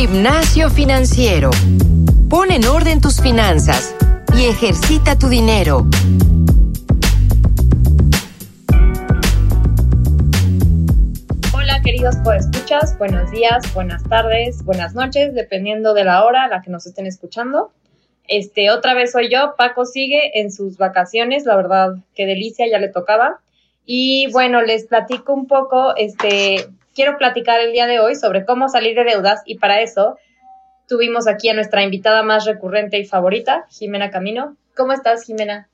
Gimnasio financiero. Pon en orden tus finanzas y ejercita tu dinero. Hola queridos escuchas, buenos días, buenas tardes, buenas noches, dependiendo de la hora a la que nos estén escuchando. Este, otra vez soy yo, Paco sigue en sus vacaciones, la verdad, qué delicia, ya le tocaba. Y bueno, les platico un poco, este, quiero platicar el día de hoy sobre cómo salir de deudas y para eso tuvimos aquí a nuestra invitada más recurrente y favorita, Jimena Camino. ¿Cómo estás, Jimena?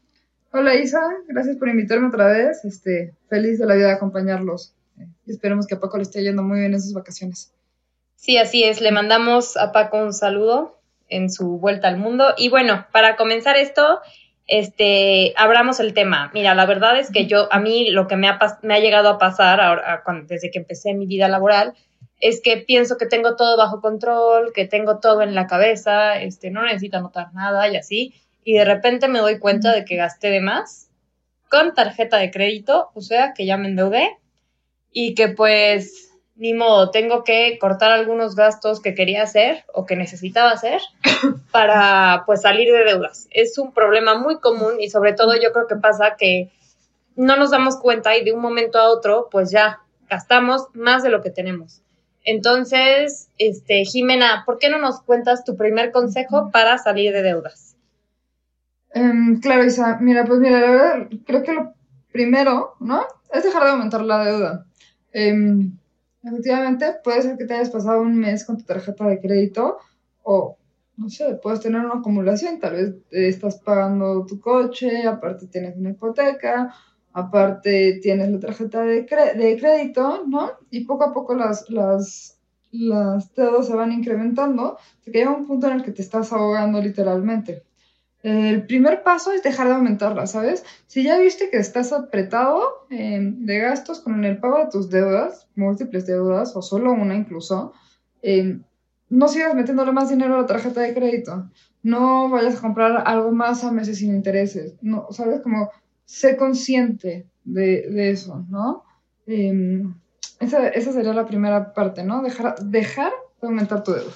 Hola Isa, gracias por invitarme otra vez. Este, feliz de la vida de acompañarlos. Y esperemos que a Paco le esté yendo muy bien en sus vacaciones. Sí, así es. Le mandamos a Paco un saludo en su vuelta al mundo. Y bueno, para comenzar esto, este, abramos el tema. Mira, la verdad es que yo, a mí lo que me ha, me ha llegado a pasar ahora, desde que empecé mi vida laboral, es que pienso que tengo todo bajo control, que tengo todo en la cabeza, este, no necesito anotar nada y así, y de repente me doy cuenta de que gasté de más con tarjeta de crédito, o sea, que ya me endeudé y que pues ni modo, tengo que cortar algunos gastos que quería hacer o que necesitaba hacer para pues salir de deudas. Es un problema muy común y sobre todo yo creo que pasa que no nos damos cuenta y de un momento a otro pues ya gastamos más de lo que tenemos. Entonces, este, Jimena, ¿por qué no nos cuentas tu primer consejo para salir de deudas? Em, claro, Isa, mira, pues mira, la verdad, creo que lo primero, ¿no? Es dejar de aumentar la deuda. Em, Efectivamente, puede ser que te hayas pasado un mes con tu tarjeta de crédito o, no sé, puedes tener una acumulación, tal vez estás pagando tu coche, aparte tienes una hipoteca, aparte tienes la tarjeta de, de crédito, ¿no? Y poco a poco las, las, las deudas se van incrementando, hasta que llega un punto en el que te estás ahogando literalmente. El primer paso es dejar de aumentarla, ¿sabes? Si ya viste que estás apretado eh, de gastos con el pago de tus deudas, múltiples deudas o solo una incluso, eh, no sigas metiéndole más dinero a la tarjeta de crédito. No vayas a comprar algo más a meses sin intereses. No, ¿sabes? Como sé consciente de, eso, ¿no? Em, esa, esa, sería la primera parte, ¿no? Dejar, dejar de aumentar tu deuda.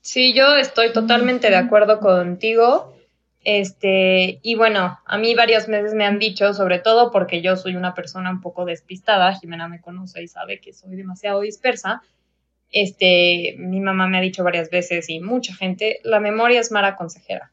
Sí, yo estoy totalmente de acuerdo contigo. Este, y bueno, a mí varias veces me han dicho, sobre todo porque yo soy una persona un poco despistada, Jimena me conoce y sabe que soy demasiado dispersa. Este, mi mamá me ha dicho varias veces y mucha gente, la memoria es mala consejera.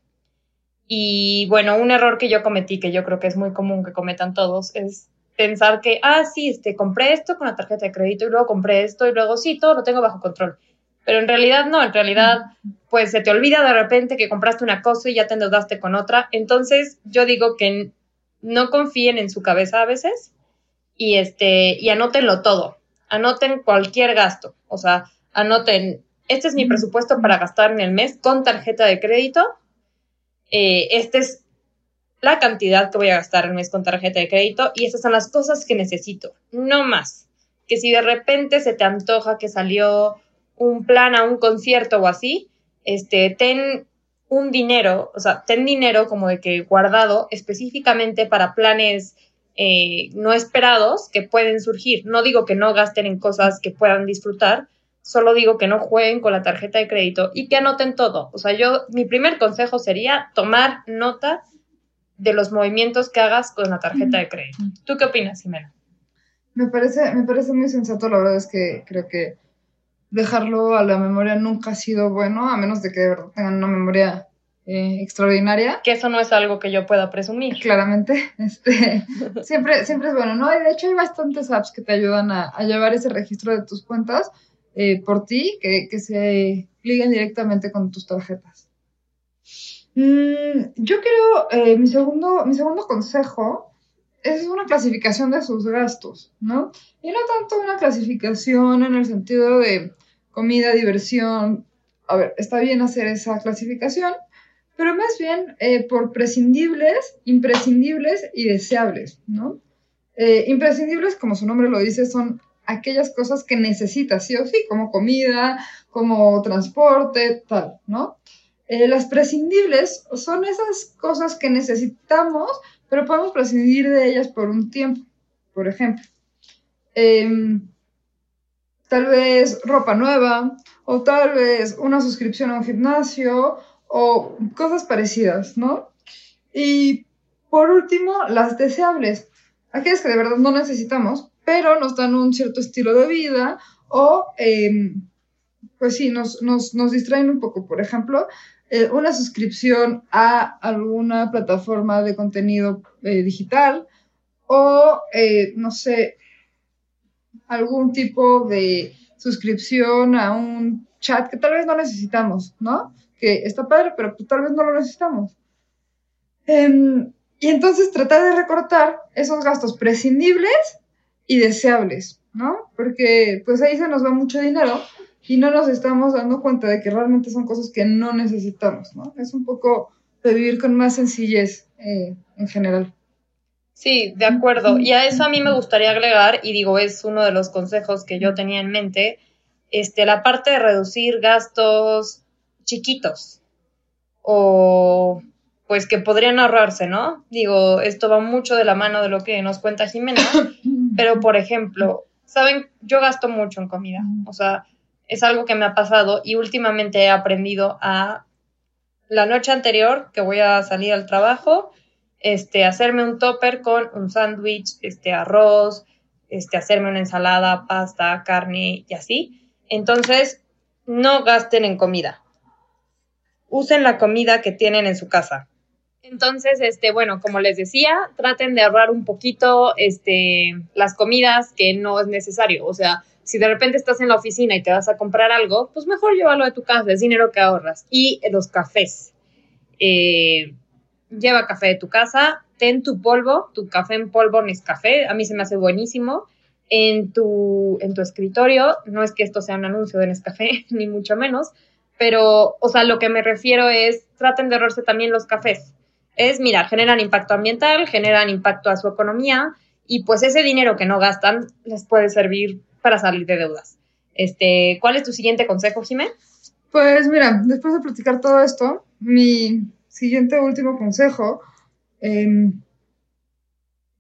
Y bueno, un error que yo cometí, que yo creo que es muy común que cometan todos, es pensar que, ah, sí, este, compré esto con la tarjeta de crédito y luego compré esto y luego sí, todo lo tengo bajo control. Pero en realidad no, en realidad pues se te olvida de repente que compraste una cosa y ya te endeudaste con otra. Entonces yo digo que no confíen en su cabeza a veces y este y anótenlo todo. Anoten cualquier gasto, o sea, anoten, este es mi presupuesto para gastar en el mes con tarjeta de crédito. Eh, esta es la cantidad que voy a gastar el mes con tarjeta de crédito y estas son las cosas que necesito, no más. Que si de repente se te antoja que salió un plan a un concierto o así, este, ten un dinero, o sea, ten dinero como de que guardado específicamente para planes eh, no esperados que pueden surgir. No digo que no gasten en cosas que puedan disfrutar, solo digo que no jueguen con la tarjeta de crédito y que anoten todo. O sea, yo, mi primer consejo sería tomar nota de los movimientos que hagas con la tarjeta de crédito. ¿Tú qué opinas, Jimena? Me parece, me parece muy sensato, la verdad es que creo que dejarlo a la memoria nunca ha sido bueno, a menos de que de verdad tengan una memoria eh, extraordinaria. Que eso no es algo que yo pueda presumir. Claramente, este, siempre, siempre es bueno, ¿no? Y de hecho hay bastantes apps que te ayudan a, llevar ese registro de tus cuentas eh, por ti, que, que, se liguen directamente con tus tarjetas. Mm, yo creo, eh, mi, segundo, mi segundo consejo es una clasificación de sus gastos, ¿no? Y no tanto una clasificación en el sentido de comida, diversión. A ver, está bien hacer esa clasificación, pero más bien eh, por prescindibles, imprescindibles y deseables, ¿no? Eh, imprescindibles, como su nombre lo dice, son aquellas cosas que necesitas, sí o sí, como comida, como transporte, tal, ¿no? Eh, las prescindibles son esas cosas que necesitamos, pero podemos prescindir de ellas por un tiempo, por ejemplo. Em, tal vez ropa nueva o tal vez una suscripción a un gimnasio o cosas parecidas, ¿no? Y por último, las deseables, aquellas que de verdad no necesitamos, pero nos dan un cierto estilo de vida o, em, pues sí, nos, nos, nos, distraen un poco. Por ejemplo, eh, una suscripción a alguna plataforma de contenido eh, digital o, eh, no sé, algún tipo de suscripción a un chat que tal vez no necesitamos, ¿no? Que está padre, pero tal vez no lo necesitamos. Em, y entonces tratar de recortar esos gastos prescindibles y deseables, ¿no? Porque pues ahí se nos va mucho dinero y no nos estamos dando cuenta de que realmente son cosas que no necesitamos, ¿no? Es un poco de vivir con más sencillez eh, en general. Sí, de acuerdo. Y a eso a mí me gustaría agregar, y digo, es uno de los consejos que yo tenía en mente, este, la parte de reducir gastos chiquitos o pues que podrían ahorrarse, ¿no? Digo, esto va mucho de la mano de lo que nos cuenta Jimena, pero por ejemplo, saben, yo gasto mucho en comida, o sea, es algo que me ha pasado y últimamente he aprendido a la noche anterior que voy a salir al trabajo, este, hacerme un topper con un sándwich, este, arroz, este, hacerme una ensalada, pasta, carne y así. Entonces, no gasten en comida. Usen la comida que tienen en su casa. Entonces, este, bueno, como les decía, traten de ahorrar un poquito este, las comidas que no es necesario. O sea, si de repente estás en la oficina y te vas a comprar algo, pues mejor llévalo de tu casa, es dinero que ahorras. Y los cafés. Eh, lleva café de tu casa, ten tu polvo, tu café en polvo café. a mí se me hace buenísimo. En tu, en tu escritorio, no es que esto sea un anuncio de Nescafé, ni mucho menos, pero, o sea, lo que me refiero es, traten de ahorrarse también los cafés es, mira, generan impacto ambiental, generan impacto a su economía y pues ese dinero que no gastan les puede servir para salir de deudas. Este, ¿Cuál es tu siguiente consejo, Jimé? Pues mira, después de platicar todo esto, mi siguiente último consejo, em,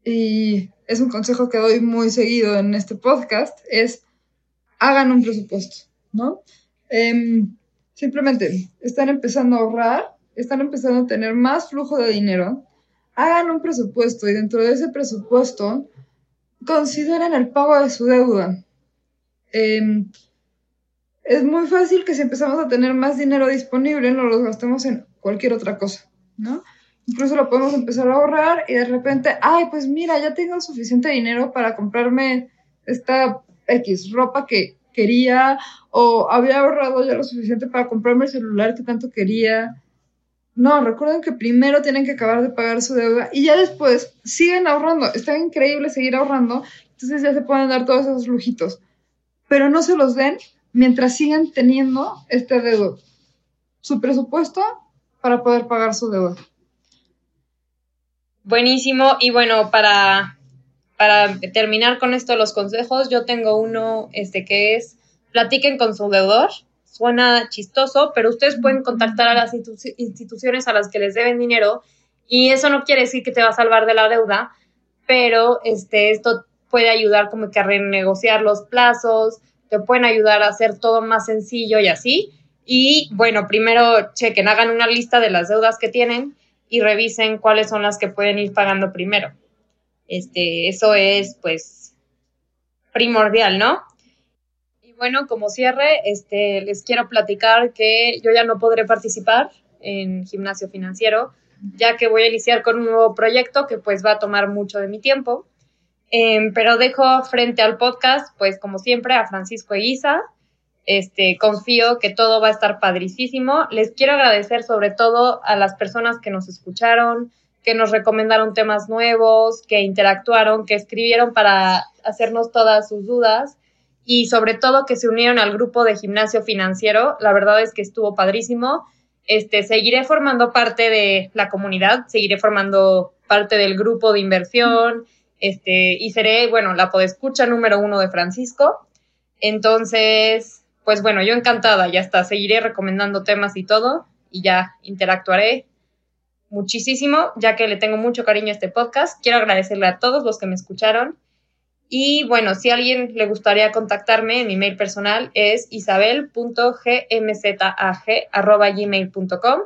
y es un consejo que doy muy seguido en este podcast, es hagan un presupuesto, ¿no? Em, simplemente están empezando a ahorrar están empezando a tener más flujo de dinero, hagan un presupuesto y dentro de ese presupuesto consideren el pago de su deuda. Em, es muy fácil que si empezamos a tener más dinero disponible, no lo gastemos en cualquier otra cosa, ¿no? Incluso lo podemos empezar a ahorrar y de repente, ay, pues mira, ya tengo suficiente dinero para comprarme esta X ropa que quería o había ahorrado ya lo suficiente para comprarme el celular que tanto quería no, recuerden que primero tienen que acabar de pagar su deuda y ya después siguen ahorrando. Está increíble seguir ahorrando, entonces ya se pueden dar todos esos lujitos. Pero no se los den mientras sigan teniendo este deuda. Su presupuesto para poder pagar su deuda. Buenísimo. Y bueno, para, para terminar con esto los consejos, yo tengo uno este, que es platiquen con su deudor suena chistoso, pero ustedes pueden contactar a las instituciones a las que les deben dinero y eso no quiere decir que te va a salvar de la deuda, pero este, esto puede ayudar como que a renegociar los plazos, te pueden ayudar a hacer todo más sencillo y así. Y bueno, primero chequen, hagan una lista de las deudas que tienen y revisen cuáles son las que pueden ir pagando primero. Este, eso es pues primordial, ¿no? bueno, como cierre, este, les quiero platicar que yo ya no podré participar en gimnasio financiero, ya que voy a iniciar con un nuevo proyecto que pues va a tomar mucho de mi tiempo. Em, pero dejo frente al podcast, pues como siempre, a Francisco Eguiza. Este, confío que todo va a estar padricísimo. Les quiero agradecer sobre todo a las personas que nos escucharon, que nos recomendaron temas nuevos, que interactuaron, que escribieron para hacernos todas sus dudas y sobre todo que se unieron al grupo de gimnasio financiero. La verdad es que estuvo padrísimo. Este, seguiré formando parte de la comunidad, seguiré formando parte del grupo de inversión, este, y seré, bueno, la podescucha número uno de Francisco. Entonces, pues bueno, yo encantada, ya está, seguiré recomendando temas y todo, y ya interactuaré muchísimo, ya que le tengo mucho cariño a este podcast. Quiero agradecerle a todos los que me escucharon Y bueno, si a alguien le gustaría contactarme, mi mail personal es isabel.gmzag.gmail.com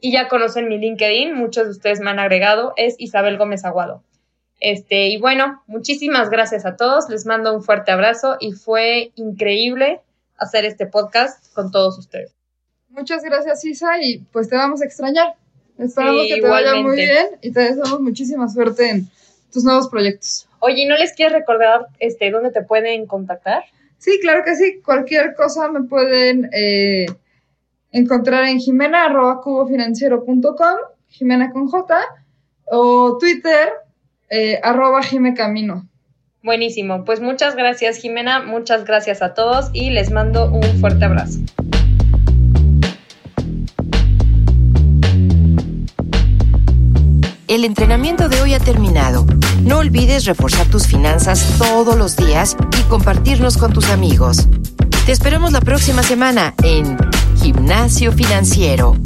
y ya conocen mi LinkedIn, muchos de ustedes me han agregado, es Isabel Gómez Aguado. Este, y bueno, muchísimas gracias a todos, les mando un fuerte abrazo y fue increíble hacer este podcast con todos ustedes. Muchas gracias, Isa, y pues te vamos a extrañar. Esperamos que te vaya muy bien y te deseamos muchísima suerte en tus nuevos proyectos. Oye, ¿no les quieres recordar este, dónde te pueden contactar? Sí, claro que sí. Cualquier cosa me pueden eh, encontrar en jimena cubofinanciero.com, Jimena con J, o Twitter eh, arroba Jimecamino. Buenísimo. Pues muchas gracias, Jimena. Muchas gracias a todos y les mando un fuerte abrazo. El entrenamiento de hoy ha terminado. No olvides reforzar tus finanzas todos los días y compartirnos con tus amigos. Te esperamos la próxima semana en Gimnasio Financiero.